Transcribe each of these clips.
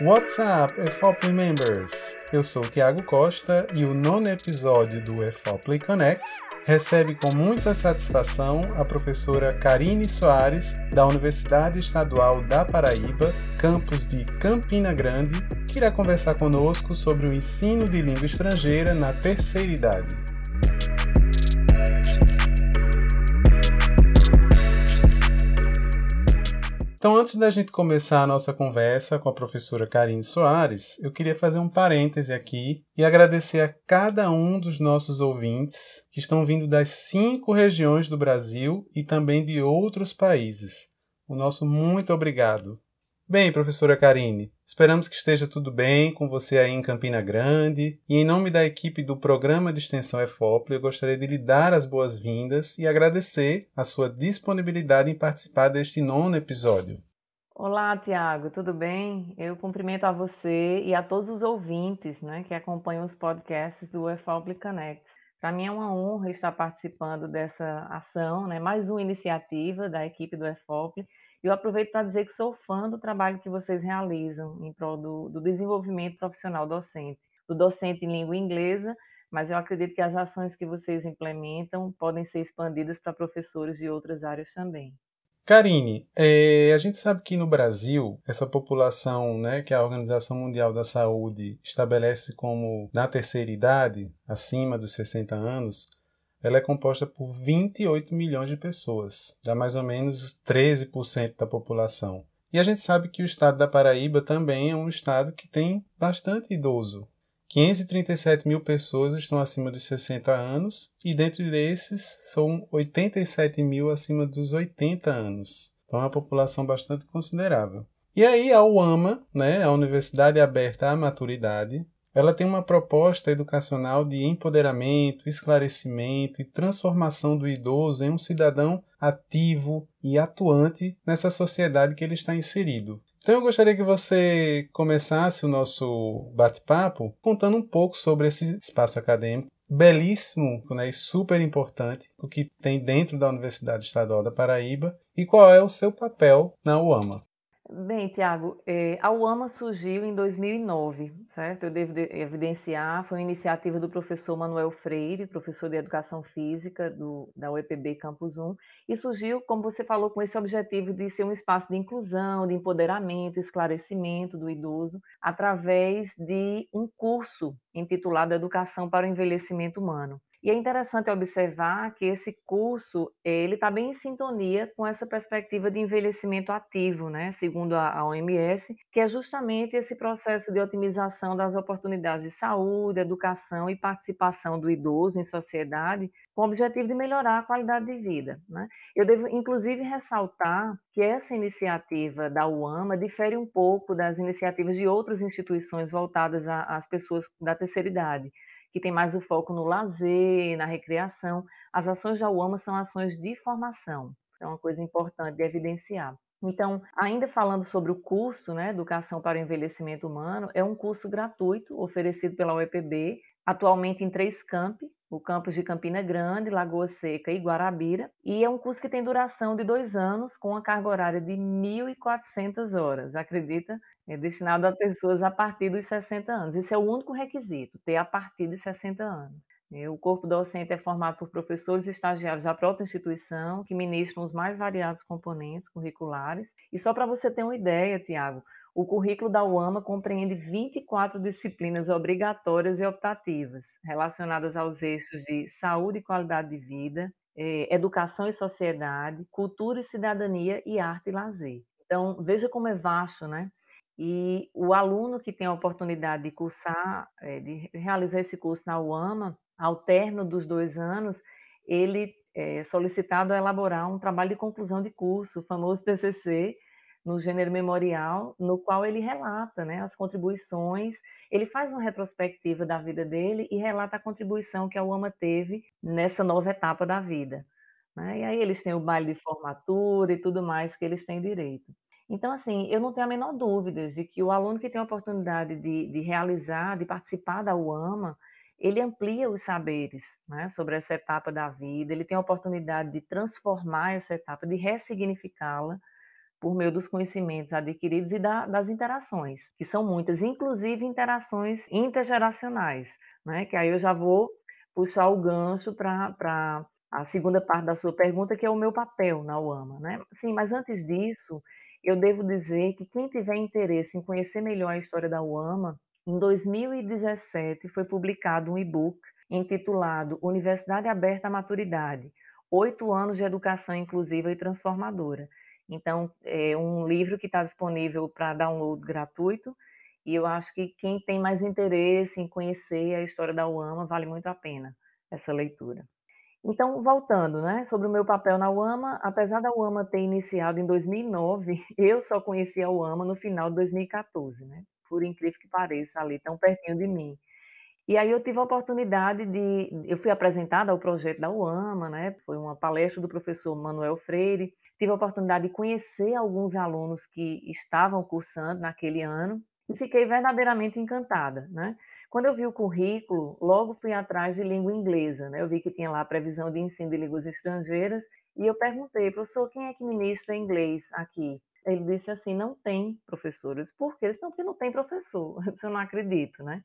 What's up, EFOPLY members? Eu sou o Thiago Costa e o nono episódio do EFOPLY Connects recebe com muita satisfação a professora Karine Soares, da Universidade Estadual da Paraíba, campus de Campina Grande, que irá conversar conosco sobre o ensino de língua estrangeira na terceira idade. Então, antes da gente começar a nossa conversa com a professora Karine Soares, eu queria fazer um parêntese aqui e agradecer a cada um dos nossos ouvintes que estão vindo das cinco regiões do Brasil e também de outros países. O nosso muito obrigado. Bem, professora Karine, esperamos que esteja tudo bem com você aí em Campina Grande. E em nome da equipe do programa de extensão EFOPLE, eu gostaria de lhe dar as boas-vindas e agradecer a sua disponibilidade em participar deste nono episódio. Olá, Tiago, tudo bem? Eu cumprimento a você e a todos os ouvintes né, que acompanham os podcasts do EFOPLE Connect. Para mim é uma honra estar participando dessa ação, né, mais uma iniciativa da equipe do EFOPLE eu aproveito para dizer que sou fã do trabalho que vocês realizam em prol do, do desenvolvimento profissional docente, do docente em língua inglesa, mas eu acredito que as ações que vocês implementam podem ser expandidas para professores de outras áreas também. Karine, é, a gente sabe que no Brasil, essa população né, que a Organização Mundial da Saúde estabelece como na terceira idade, acima dos 60 anos, ela é composta por 28 milhões de pessoas, dá mais ou menos 13% da população. E a gente sabe que o estado da Paraíba também é um estado que tem bastante idoso. 537 mil pessoas estão acima dos 60 anos e dentre desses são 87 mil acima dos 80 anos. Então é uma população bastante considerável. E aí a UAMA, né, a Universidade Aberta à Maturidade, ela tem uma proposta educacional de empoderamento, esclarecimento e transformação do idoso em um cidadão ativo e atuante nessa sociedade que ele está inserido. Então eu gostaria que você começasse o nosso bate-papo contando um pouco sobre esse espaço acadêmico belíssimo né, e super importante, o que tem dentro da Universidade Estadual da Paraíba e qual é o seu papel na UAMA. Bem, Tiago, é, a UAMA surgiu em 2009, certo? Eu devo evidenciar, foi uma iniciativa do professor Manuel Freire, professor de Educação Física do, da UEPB Campus 1, e surgiu, como você falou, com esse objetivo de ser um espaço de inclusão, de empoderamento, esclarecimento do idoso, através de um curso intitulado Educação para o Envelhecimento Humano. E é interessante observar que esse curso ele está bem em sintonia com essa perspectiva de envelhecimento ativo, né? segundo a, OMS, que é justamente esse processo de otimização das oportunidades de saúde, educação e participação do idoso em sociedade, com o objetivo de melhorar a qualidade de vida. Né? Eu devo, inclusive, ressaltar que essa iniciativa da UAMA difere um pouco das iniciativas de outras instituições voltadas às pessoas da terceira idade que tem mais o foco no lazer, na recreação. As ações da UAMA são ações de formação, é uma coisa importante de evidenciar. Então, ainda falando sobre o curso, né, Educação para o Envelhecimento Humano, é um curso gratuito oferecido pela UEPB, atualmente em três campi, o campus de Campina Grande, Lagoa Seca e Guarabira, e é um curso que tem duração de dois anos, com uma carga horária de 1.400 horas, acredita? É destinado a pessoas a partir dos 60 anos. Esse é o único requisito, ter a partir de 60 anos. O corpo docente é formado por professores e estagiários da própria instituição, que ministram os mais variados componentes curriculares. E só para você ter uma ideia, Tiago, o currículo da UAMA compreende 24 disciplinas obrigatórias e optativas, relacionadas aos eixos de saúde e qualidade de vida, eh, educação e sociedade, cultura e cidadania e arte e lazer. Então, veja como é vasto, né? E o aluno que tem a oportunidade de cursar, eh, de realizar esse curso na UAMA, ao término dos dois anos, ele é solicitado a elaborar um trabalho de conclusão de curso, o famoso TCC, no gênero memorial, no qual ele relata né, as contribuições, ele faz uma retrospectiva da vida dele e relata a contribuição que a UAMA teve nessa nova etapa da vida. Né? E aí eles têm o baile de formatura e tudo mais que eles têm direito. Então, assim, eu não tenho a menor dúvida de que o aluno que tem a oportunidade de, de realizar, de participar da UAMA, ele amplia os saberes né, sobre essa etapa da vida, ele tem a oportunidade de transformar essa etapa, de ressignificá-la, por meio dos conhecimentos adquiridos e da, das interações, que são muitas, inclusive interações intergeracionais, né? Que aí eu já vou puxar o gancho para a segunda parte da sua pergunta, que é o meu papel na UAMA, né? Sim, mas antes disso, eu devo dizer que quem tiver interesse em conhecer melhor a história da UAMA, em 2017 foi publicado um e-book intitulado Universidade Aberta à Maturidade, oito anos de educação inclusiva e transformadora. Então, é um livro que está disponível para download gratuito, e eu acho que quem tem mais interesse em conhecer a história da UAMA vale muito a pena essa leitura. Então, voltando, né, sobre o meu papel na UAMA, apesar da UAMA ter iniciado em 2009, eu só conheci a UAMA no final de 2014, né, por incrível que pareça, ali tão pertinho de mim. E aí eu tive a oportunidade de, eu fui apresentada ao projeto da UAMA, né? Foi uma palestra do professor Manuel Freire. Tive a oportunidade de conhecer alguns alunos que estavam cursando naquele ano e fiquei verdadeiramente encantada, né? Quando eu vi o currículo, logo fui atrás de língua inglesa, né? Eu vi que tinha lá a previsão de ensino de línguas estrangeiras e eu perguntei, professor, quem é que ministra inglês aqui? Ele disse assim, não tem professores. Por quê? Não, porque não tem professor. Eu não acredito, né?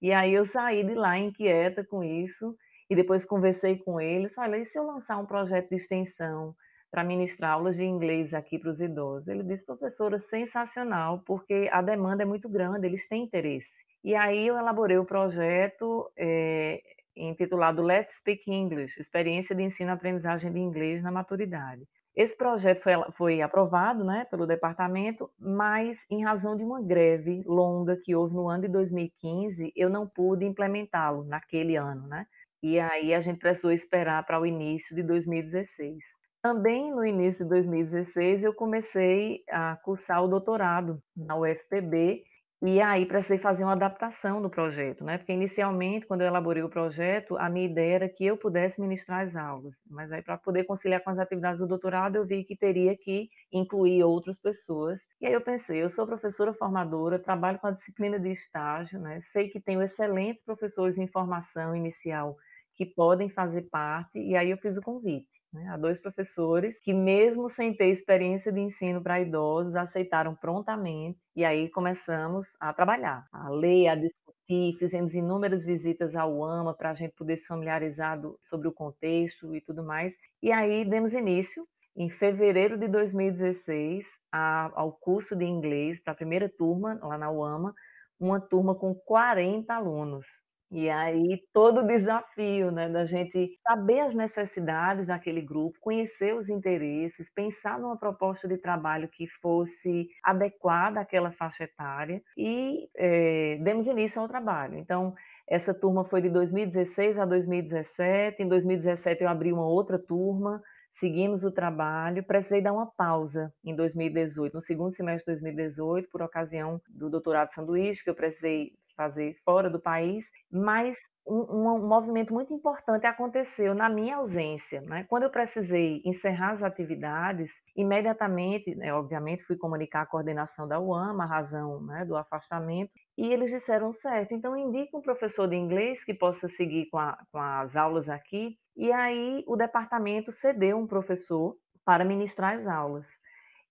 E aí eu saí de lá inquieta com isso e depois conversei com eles, olha, e se eu lançar um projeto de extensão para ministrar aulas de inglês aqui para os idosos? Ele disse, professora, sensacional, porque a demanda é muito grande, eles têm interesse. E aí eu elaborei o projeto é, intitulado Let's Speak English, Experiência de Ensino e Aprendizagem de Inglês na Maturidade. Esse projeto foi, foi aprovado né, pelo departamento, mas em razão de uma greve longa que houve no ano de 2015, eu não pude implementá-lo naquele ano, né? E aí a gente precisou esperar para o início de 2016. Também no início de 2016 eu comecei a cursar o doutorado na UFPB e aí precisei fazer uma adaptação do projeto, né? Porque inicialmente, quando eu elaborei o projeto, a minha ideia era que eu pudesse ministrar as aulas, mas aí para poder conciliar com as atividades do doutorado, eu vi que teria que incluir outras pessoas. E aí eu pensei, eu sou professora formadora, trabalho com a disciplina de estágio, né? Sei que tenho excelentes professores em formação inicial que podem fazer parte, e aí eu fiz o convite né, a dois professores que, mesmo sem ter experiência de ensino para idosos, aceitaram prontamente e aí começamos a trabalhar, a ler, a discutir, fizemos inúmeras visitas ao AMA para a gente poder se familiarizar do, sobre o contexto e tudo mais. E aí demos início, em fevereiro de 2016, a, ao curso de inglês para a primeira turma lá na UAMA, uma turma com 40 alunos. E aí todo o desafio, né, da gente saber as necessidades daquele grupo, conhecer os interesses, pensar numa proposta de trabalho que fosse adequada àquela faixa etária e é, demos início ao trabalho. Então, essa turma foi de 2016 a 2017. Em 2017 eu abri uma outra turma, seguimos o trabalho. Precisei dar uma pausa em 2018, no segundo semestre de 2018, por ocasião do doutorado sanduíche, que eu precisei fazer fora do país, mas um, um, movimento muito importante aconteceu na minha ausência. Né? Quando eu precisei encerrar as atividades, imediatamente, né, obviamente, fui comunicar a coordenação da UAM, a razão né, do afastamento, e eles disseram certo, então indica um professor de inglês que possa seguir com, a, com as aulas aqui, e aí o departamento cedeu um professor para ministrar as aulas.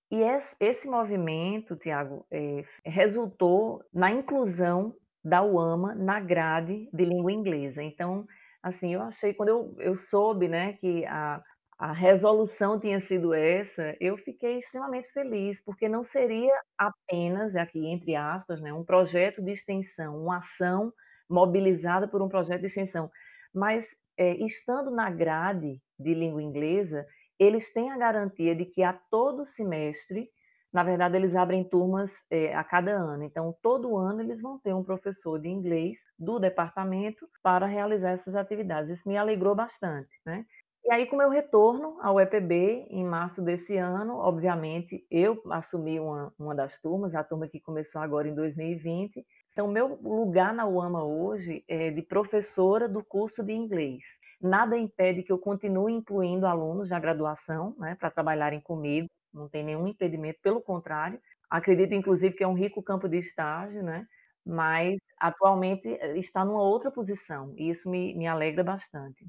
E esse, movimento, Tiago, é, resultou na inclusão da UAMA na grade de língua inglesa. Então, assim, eu achei, quando eu, eu soube né, que a, a resolução tinha sido essa, eu fiquei extremamente feliz, porque não seria apenas, aqui entre aspas, né, um projeto de extensão, uma ação mobilizada por um projeto de extensão, mas é, estando na grade de língua inglesa, eles têm a garantia de que a todo semestre na verdade, eles abrem turmas é, a cada ano. Então, todo ano eles vão ter um professor de inglês do departamento para realizar essas atividades. Isso me alegrou bastante, né? E aí, com meu retorno ao EPB, em março desse ano, obviamente, eu assumi uma, uma das turmas, a turma que começou agora em 2020. Então, meu lugar na UAMA hoje é de professora do curso de inglês. Nada impede que eu continue incluindo alunos da graduação, né, para trabalharem comigo não tem nenhum impedimento, pelo contrário, acredito inclusive que é um rico campo de estágio, né? mas atualmente eh, está numa outra posição, e isso me, me alegra bastante.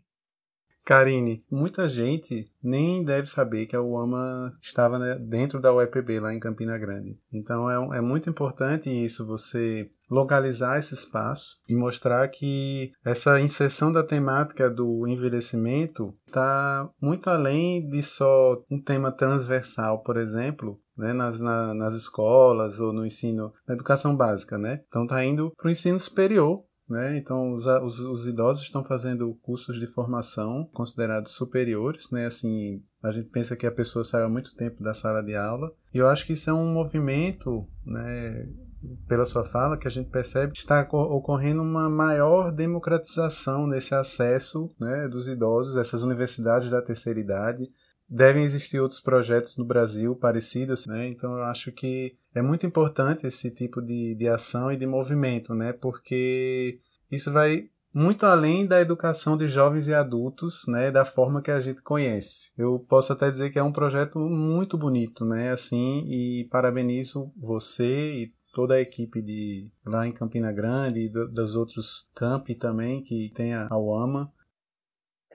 Karine, muita gente nem deve saber que a UAMA estava né, dentro da UEPB lá em Campina Grande. Então é, é muito importante isso, você localizar esse espaço e mostrar que essa inserção da temática do envelhecimento está muito além de só um tema transversal, por exemplo, né, nas, na, nas escolas ou no ensino, na educação básica, né? Então está indo para o ensino superior né? Então, os, os, os, idosos estão fazendo cursos de formação considerados superiores, né? Assim, a gente pensa que a pessoa sai há muito tempo da sala de aula. E eu acho que isso é um movimento, né? Pela sua fala, que a gente percebe que está ocorrendo uma maior democratização nesse acesso né, dos idosos, essas universidades da terceira idade, devem existir outros projetos no Brasil parecidos, né? Então eu acho que é muito importante esse tipo de, de ação e de movimento, né? Porque isso vai muito além da educação de jovens e adultos, né, da forma que a gente conhece. Eu posso até dizer que é um projeto muito bonito, né, assim, e parabenizo você e toda a equipe de lá em Campina Grande e do, dos outros campi também que tem a, a UAMA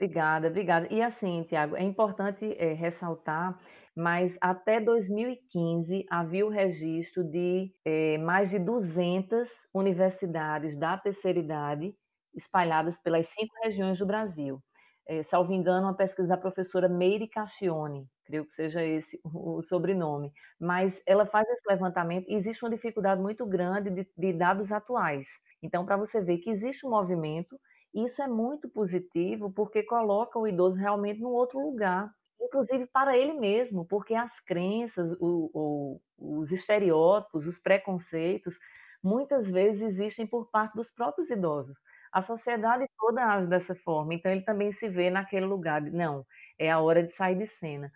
Obrigada, obrigada. E assim, Tiago, é importante é, ressaltar, mas até 2015 havia o registro de é, mais de 200 universidades da terceira idade espalhadas pelas cinco regiões do Brasil. É, salvo engano, uma pesquisa da professora Meire Cascione, creio que seja esse o sobrenome, mas ela faz esse levantamento e existe uma dificuldade muito grande de, de dados atuais. Então, para você ver que existe um movimento isso é muito positivo porque coloca o idoso realmente num outro lugar, inclusive para ele mesmo, porque as crenças, o, o, os estereótipos, os preconceitos, muitas vezes existem por parte dos próprios idosos. A sociedade toda age dessa forma, então ele também se vê naquele lugar não, é a hora de sair de cena.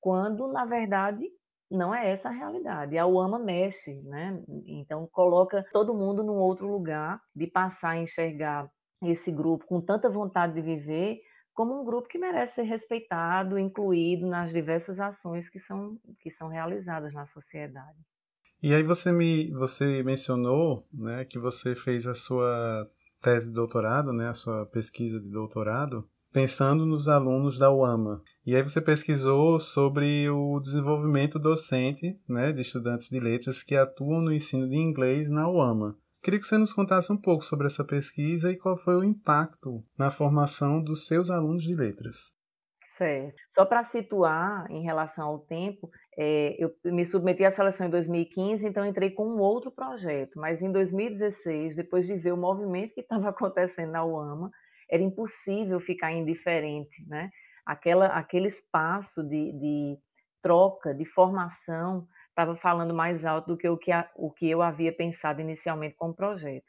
Quando, na verdade, não é essa a realidade. A UAMA mexe, né? Então coloca todo mundo num outro lugar de passar a enxergar esse grupo com tanta vontade de viver como um grupo que merece ser respeitado, incluído nas diversas ações que são, que são realizadas na sociedade. E aí você me você mencionou, né, que você fez a sua tese de doutorado, né, a sua pesquisa de doutorado, pensando nos alunos da UAMA. E aí você pesquisou sobre o desenvolvimento docente, né, de estudantes de letras que atuam no ensino de inglês na UAMA. Queria que você nos contasse um pouco sobre essa pesquisa e qual foi o impacto na formação dos seus alunos de letras. Certo. Só para situar em relação ao tempo, é, eu me submeti à seleção em 2015, então entrei com um outro projeto, mas em 2016, depois de ver o movimento que estava acontecendo na UAMA, era impossível ficar indiferente, né? Aquela, aquele espaço de, de troca, de formação, estava falando mais alto do que o que, a, o que eu havia pensado inicialmente como projeto.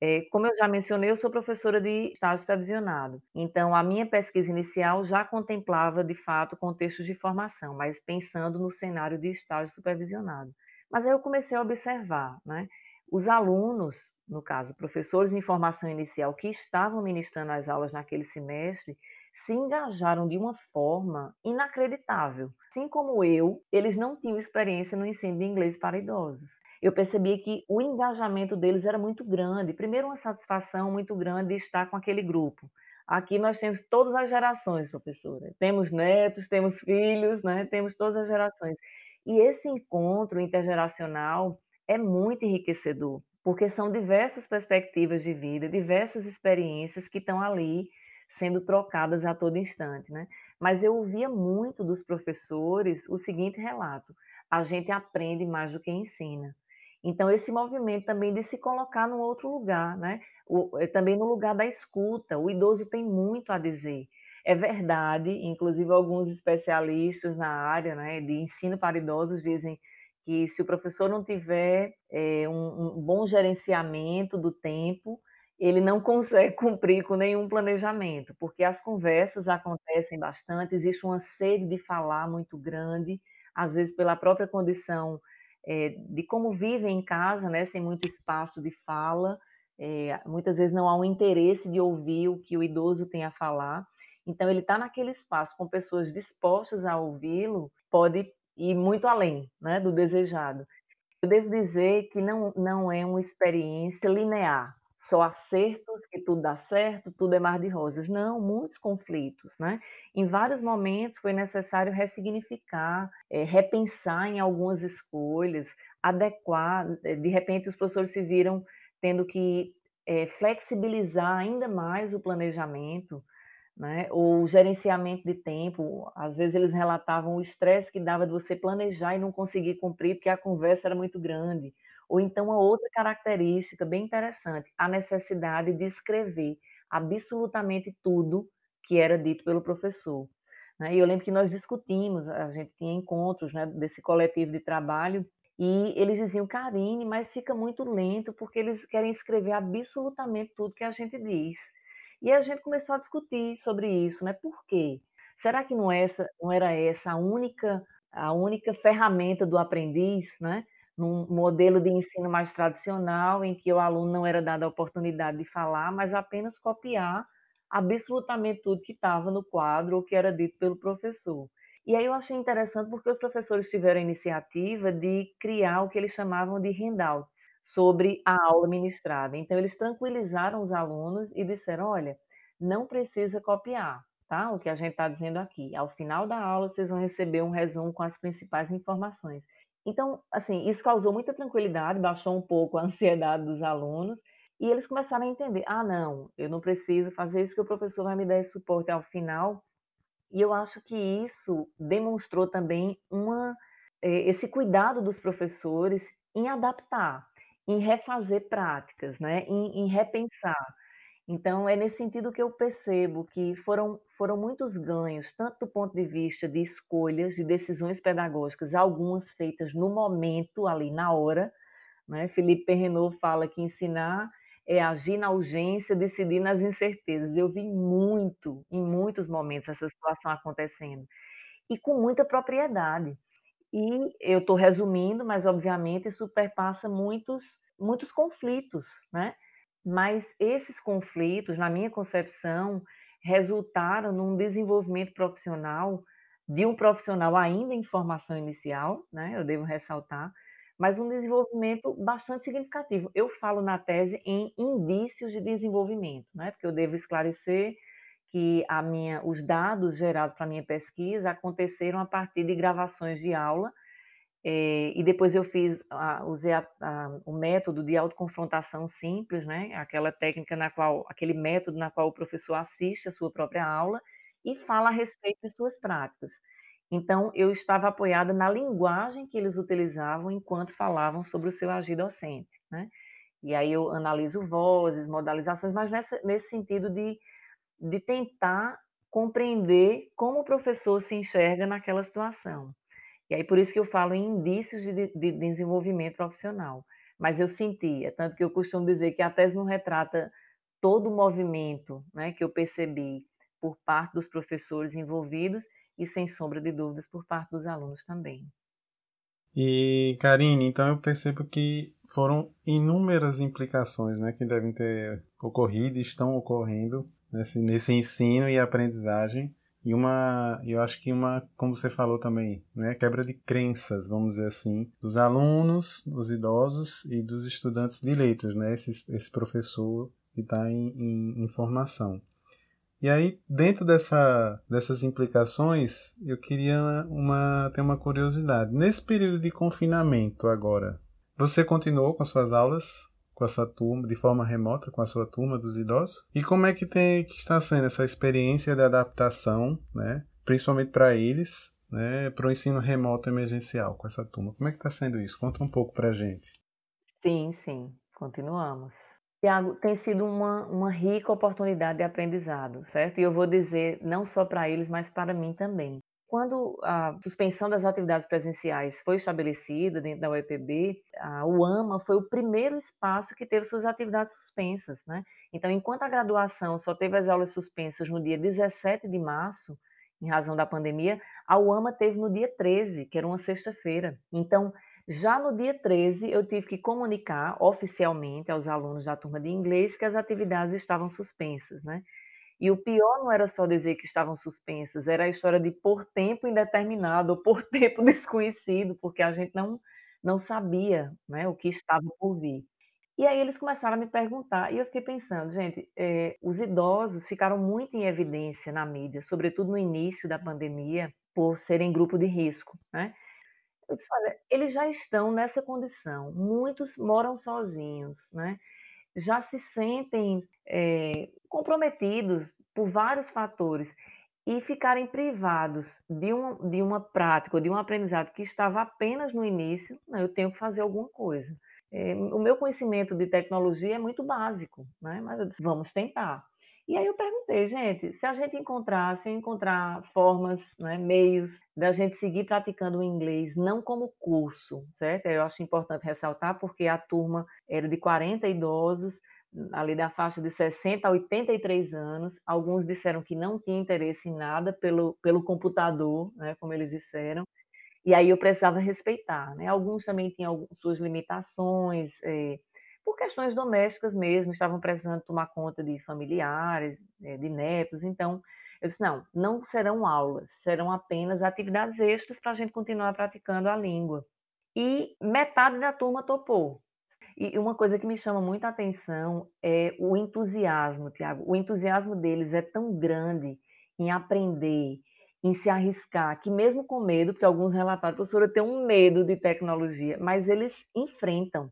É, como eu já mencionei, eu sou professora de estágio supervisionado, então a minha pesquisa inicial já contemplava, de fato, contextos de formação, mas pensando no cenário de estágio supervisionado. Mas aí eu comecei a observar, né? Os alunos, no caso, professores em formação inicial que estavam ministrando as aulas naquele semestre, se engajaram de uma forma inacreditável. Assim como eu, eles não tinham experiência no ensino de inglês para idosos. Eu percebia que o engajamento deles era muito grande. Primeiro, uma satisfação muito grande de estar com aquele grupo. Aqui nós temos todas as gerações, professora. Temos netos, temos filhos, né? temos todas as gerações. E esse encontro intergeracional é muito enriquecedor, porque são diversas perspectivas de vida, diversas experiências que estão ali sendo trocadas a todo instante, né? Mas eu ouvia muito dos professores o seguinte relato: a gente aprende mais do que ensina. Então, esse movimento também de se colocar num outro lugar, né? O, eh, também no lugar da escuta, o idoso tem muito a dizer. É verdade, inclusive alguns especialistas na área né, de ensino para idosos dizem que se o professor não tiver é, um, um bom gerenciamento do tempo, ele não consegue cumprir com nenhum planejamento, porque as conversas acontecem bastante, existe uma sede de falar muito grande, às vezes pela própria condição é, de como vivem em casa, né, sem muito espaço de fala, é, muitas vezes não há um interesse de ouvir o que o idoso tem a falar, então ele está naquele espaço com pessoas dispostas a ouvi-lo, pode ir muito além né, do desejado. Eu devo dizer que não, não é uma experiência linear, só acertos, que tudo dá certo, tudo é mar de rosas. Não, muitos conflitos, né. Em vários momentos foi necessário ressignificar, eh, repensar em algumas escolhas, adequar, eh, de repente os professores se viram tendo que, eh, flexibilizar ainda mais o planejamento, né, ou o gerenciamento de tempo. Às vezes eles relatavam o estresse que dava de você planejar e não conseguir cumprir, porque a conversa era muito grande. Ou então uma outra característica bem interessante, a necessidade de escrever absolutamente tudo que era dito pelo professor, né. E eu lembro que nós discutimos, a gente tinha encontros, né, desse coletivo de trabalho, e eles diziam: "Carine, mas fica muito lento, porque eles querem escrever absolutamente tudo que a gente diz". E a gente começou a discutir sobre isso, né, por quê? Será que não é essa não era essa a única a única ferramenta do aprendiz, né, num modelo de ensino mais tradicional, em que o aluno não era dado a oportunidade de falar, mas apenas copiar absolutamente tudo que estava no quadro ou que era dito pelo professor. E aí eu achei interessante, porque os professores tiveram a iniciativa de criar o que eles chamavam de handouts, sobre a aula ministrada. Então eles tranquilizaram os alunos e disseram: "Olha, não precisa copiar, tá, o que a gente está dizendo aqui. Ao final da aula vocês vão receber um resumo com as principais informações". Então, assim, isso causou muita tranquilidade, baixou um pouco a ansiedade dos alunos, e eles começaram a entender: "Ah não, eu não preciso fazer isso, porque o professor vai me dar esse suporte ao final". E eu acho que isso demonstrou também uma eh, esse cuidado dos professores em adaptar, em refazer práticas, né, em em repensar. Então é nesse sentido que eu percebo que foram foram muitos ganhos, tanto do ponto de vista de escolhas, de decisões pedagógicas, algumas feitas no momento, ali na hora, né. Felipe Perrenot fala que ensinar é agir na urgência, decidir nas incertezas. Eu vi muito, em muitos momentos, essa situação acontecendo, e com muita propriedade. E eu estou resumindo, mas obviamente isso perpassa muitos muitos conflitos, né. Mas esses conflitos, na minha concepção, resultaram num desenvolvimento profissional, de um profissional ainda em formação inicial, né, eu devo ressaltar, mas um desenvolvimento bastante significativo. Eu falo na tese em indícios de desenvolvimento, né, porque eu devo esclarecer que a minha os dados gerados para a minha pesquisa aconteceram a partir de gravações de aula, eh, e depois eu fiz a usei a a o método de autoconfrontação simples, né, aquela técnica na qual aquele método na qual o professor assiste a sua própria aula e fala a respeito de suas práticas. Então eu estava apoiada na linguagem que eles utilizavam enquanto falavam sobre o seu agir docente, né. E aí eu analiso vozes, modalizações, mas nessa nesse sentido de de tentar compreender como o professor se enxerga naquela situação. E aí por isso que eu falo em indícios de de de desenvolvimento profissional. Mas eu sentia, tanto que eu costumo dizer que a tese não retrata todo o movimento, né, que eu percebi por parte dos professores envolvidos e, sem sombra de dúvidas, por parte dos alunos também. E, Carine, então eu percebo que foram inúmeras implicações, né, que devem ter ocorrido e estão ocorrendo nesse, nesse ensino e aprendizagem. E uma, eu acho que uma, como você falou também, né, quebra de crenças, vamos dizer assim, dos alunos, dos idosos e dos estudantes de letras, né, esse, esse professor que está em, em, em formação. E aí, dentro dessa, dessas implicações, eu queria uma, ter uma curiosidade. Nesse período de confinamento agora, você continuou com as suas aulas com a sua turma, de forma remota, com a sua turma dos idosos? E como é que, tem, que está sendo essa experiência de adaptação, né? principalmente para eles, né? para o ensino remoto emergencial com essa turma? Como é que está sendo isso? Conta um pouco para gente. Sim, sim, continuamos. Tiago, tem sido uma, uma rica oportunidade de aprendizado, certo? E eu vou dizer, não só para eles, mas para mim também. Quando a suspensão das atividades presenciais foi estabelecida dentro da UEPB, a UAMA foi o primeiro espaço que teve suas atividades suspensas, né? Então, enquanto a graduação só teve as aulas suspensas no dia 17 de março, em razão da pandemia, a UAMA teve no dia 13, que era uma sexta-feira. Então, já no dia 13, eu tive que comunicar oficialmente aos alunos da turma de inglês que as atividades estavam suspensas, né. E o pior não era só dizer que estavam suspensas, era a história de por tempo indeterminado ou por tempo desconhecido, porque a gente não não sabia, né, o que estava por vir. E aí eles começaram a me perguntar, e eu fiquei pensando, gente, eh, os idosos ficaram muito em evidência na mídia, sobretudo no início da pandemia, por serem grupo de risco, né. Eu disse: "Olha, eles já estão nessa condição, muitos moram sozinhos, né, já se sentem, eh, comprometidos por vários fatores, e ficarem privados de um de uma prática de um aprendizado que estava apenas no início, não, eu tenho que fazer alguma coisa. Eh, o meu conhecimento de tecnologia é muito básico, né, mas eu disse: "Vamos tentar". E aí eu perguntei: "Gente, se a gente encontrar se eu encontrar formas, né, meios da gente seguir praticando o inglês, não como curso", certo? Eu acho importante ressaltar, porque a turma era de 40 idosos, ali da faixa de 60 a 83 anos, alguns disseram que não tinham interesse em nada pelo pelo computador, né, como eles disseram, e aí eu precisava respeitar, né. Alguns também tinham suas limitações, eh, por questões domésticas mesmo, estavam precisando tomar conta de familiares, eh, de netos, então eu disse: "Não, não serão aulas, serão apenas atividades extras para a gente continuar praticando a língua". E metade da turma topou. E uma coisa que me chama muita atenção é o entusiasmo, Tiago. O entusiasmo deles é tão grande em aprender, em se arriscar, que mesmo com medo, porque alguns relataram: "Professora, eu tenho um medo de tecnologia", mas eles enfrentam,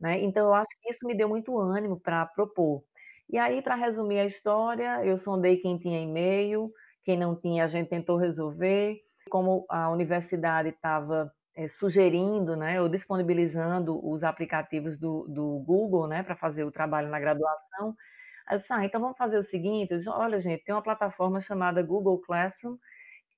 né. Então eu acho que isso me deu muito ânimo para propor. E aí, para resumir a história, eu sondei quem tinha e-mail, quem não tinha, a gente tentou resolver. Como a universidade estava eh, sugerindo, né, ou disponibilizando os aplicativos do do Google, né, para fazer o trabalho na graduação. Eu disse: "Ah, então vamos fazer o seguinte", eu disse: "Olha gente, tem uma plataforma chamada Google Classroom",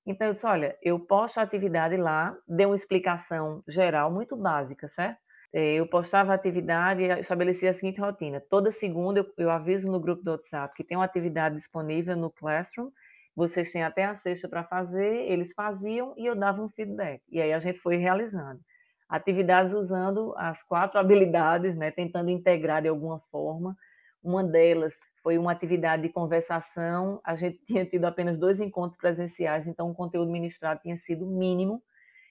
então eu disse: "Olha, eu posto a atividade lá", dei uma explicação geral muito básica, certo? Eh, eu postava atividade e estabelecia a seguinte rotina: toda segunda eu eu aviso no grupo do WhatsApp que tem uma atividade disponível no Classroom, vocês têm até a sexta para fazer, eles faziam e eu dava um feedback. E aí a gente foi realizando. Atividades usando as 4 habilidades, né, tentando integrar de alguma forma. Uma delas foi uma atividade de conversação, a gente tinha tido apenas 2 encontros presenciais, então o conteúdo ministrado tinha sido mínimo.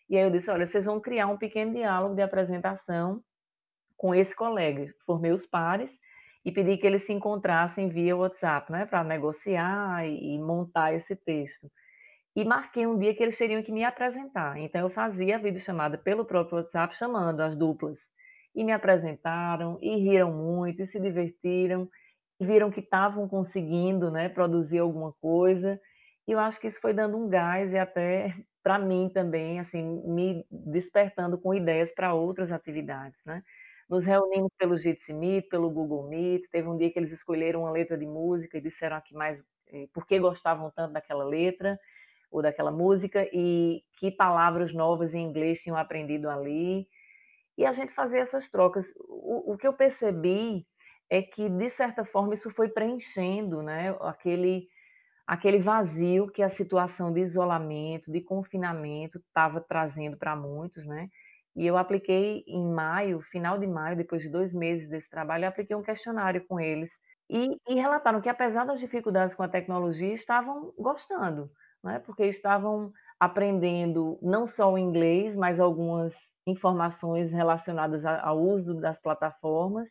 E aí eu disse: "Olha, vocês vão criar um pequeno diálogo de apresentação com esse colega". Formei os pares e pedi que eles se encontrassem via WhatsApp, né, para negociar e montar esse texto. E marquei um dia que eles teriam que me apresentar, então eu fazia a videochamada pelo próprio WhatsApp chamando as duplas. E me apresentaram, e riram muito, e se divertiram, e viram que estavam conseguindo, né, produzir alguma coisa, e eu acho que isso foi dando um gás e até para mim também, assim, me despertando com ideias para outras atividades, né. Nos reunimos pelo Jitsi Meet, pelo Google Meet, teve um dia que eles escolheram uma letra de música e disseram a que mais eh, por que gostavam tanto daquela letra, ou daquela música, e que palavras novas em inglês tinham aprendido ali. E a gente fazia essas trocas. O o que eu percebi é que, de certa forma, isso foi preenchendo, né, aquele aquele vazio que a situação de isolamento, de confinamento estava trazendo para muitos, né. E eu apliquei em maio, final de maio, depois de 2 meses desse trabalho, eu apliquei um questionário com eles, e e relataram que apesar das dificuldades com a tecnologia, estavam gostando, né, porque estavam aprendendo não só o inglês, mas algumas informações relacionadas ao uso das plataformas,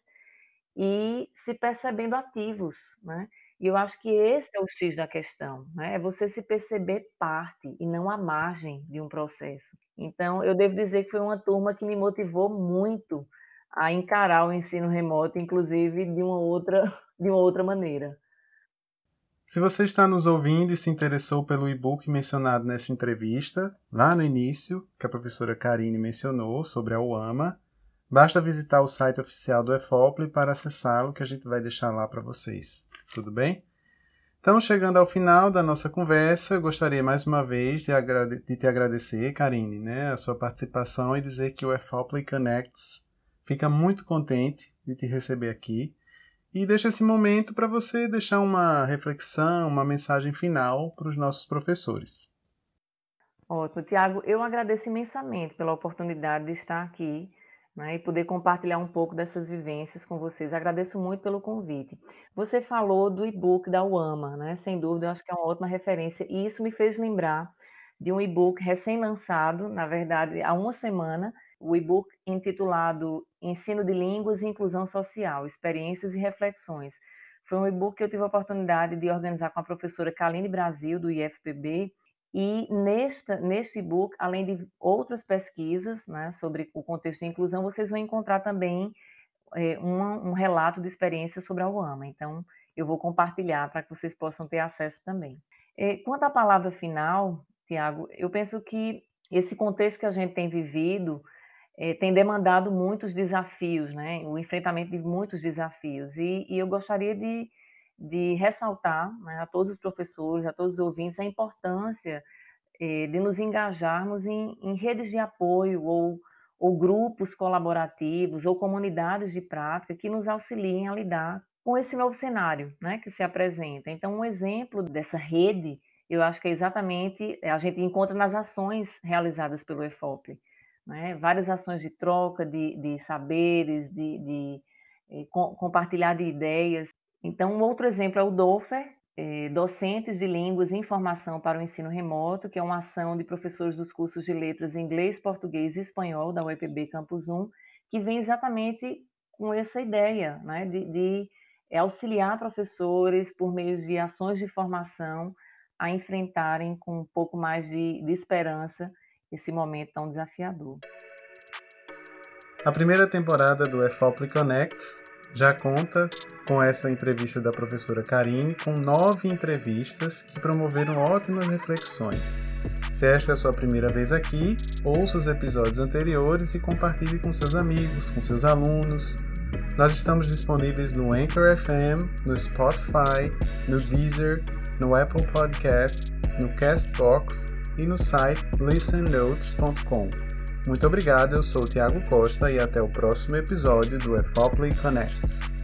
e se percebendo ativos, né. E eu acho que esse é o X da questão, né, é você se perceber parte e não à margem de um processo. Então eu devo dizer que foi uma turma que me motivou muito a encarar o ensino remoto, inclusive de uma outra de uma outra maneira. Se você está nos ouvindo e se interessou pelo e-book mencionado nessa entrevista, lá no início, que a professora Karine mencionou sobre a UAMA, basta visitar o site oficial do EFOPLE para acessá-lo, que a gente vai deixar lá para vocês. Tudo bem? Então, chegando ao final da nossa conversa, gostaria mais uma vez de, de te agradecer, Karine, né, a sua participação e dizer que o EFOPLE Connects fica muito contente de te receber aqui e deixa esse momento para você deixar uma reflexão, uma mensagem final para os nossos professores. Ótimo, Tiago, eu agradeço imensamente pela oportunidade de estar aqui né, e poder compartilhar um pouco dessas vivências com vocês. Agradeço muito pelo convite. Você falou do e-book da UAMA, né? Sem dúvida, eu acho que é uma ótima referência, e isso me fez lembrar de um e-book recém-lançado, na verdade, há uma semana, o e-book intitulado Ensino de Línguas e Inclusão Social, Experiências e Reflexões. Foi um e-book que eu tive a oportunidade de organizar com a professora Kaline Brasil, do IFPB, e nesta, neste e-book, além de outras pesquisas né, sobre o contexto de inclusão, vocês vão encontrar também é, um, um, relato de experiência sobre a UAMA. Então, eu vou compartilhar para que vocês possam ter acesso também. É, quanto à palavra final, Tiago, eu penso que esse contexto que a gente tem vivido é, tem demandado muitos desafios, né? o enfrentamento de muitos desafios. E, e eu gostaria de, de ressaltar né, a todos os professores, a todos os ouvintes, a importância é, de nos engajarmos em, em redes de apoio ou, ou grupos colaborativos ou comunidades de prática que nos auxiliem a lidar com esse novo cenário né, que se apresenta. Então, um exemplo dessa rede, eu acho que é exatamente, a gente encontra nas ações realizadas pelo EFOP né? várias ações de troca de, de saberes, de, de eh, com, compartilhar de ideias. Então, um outro exemplo é o DOFER, eh, Docentes de Línguas e Informação para o Ensino Remoto, que é uma ação de professores dos cursos de letras inglês, português e espanhol da UEPB Campus 1, que vem exatamente com essa ideia né? de, de auxiliar professores por meio de ações de formação a enfrentarem com um pouco mais de, de esperança esse momento tão desafiador. A primeira temporada do EFOPLE Connects já conta com essa entrevista da professora Karine, com nove entrevistas que promoveram ótimas reflexões. Se esta é a sua primeira vez aqui, ouça os episódios anteriores e compartilhe com seus amigos, com seus alunos. Nós estamos disponíveis no Anchor FM, no Spotify, no Deezer, no Apple Podcast, no Castbox e no site listennotes.com. Muito obrigado, eu sou o Tiago Costa e até o próximo episódio do EFOPLY Connects.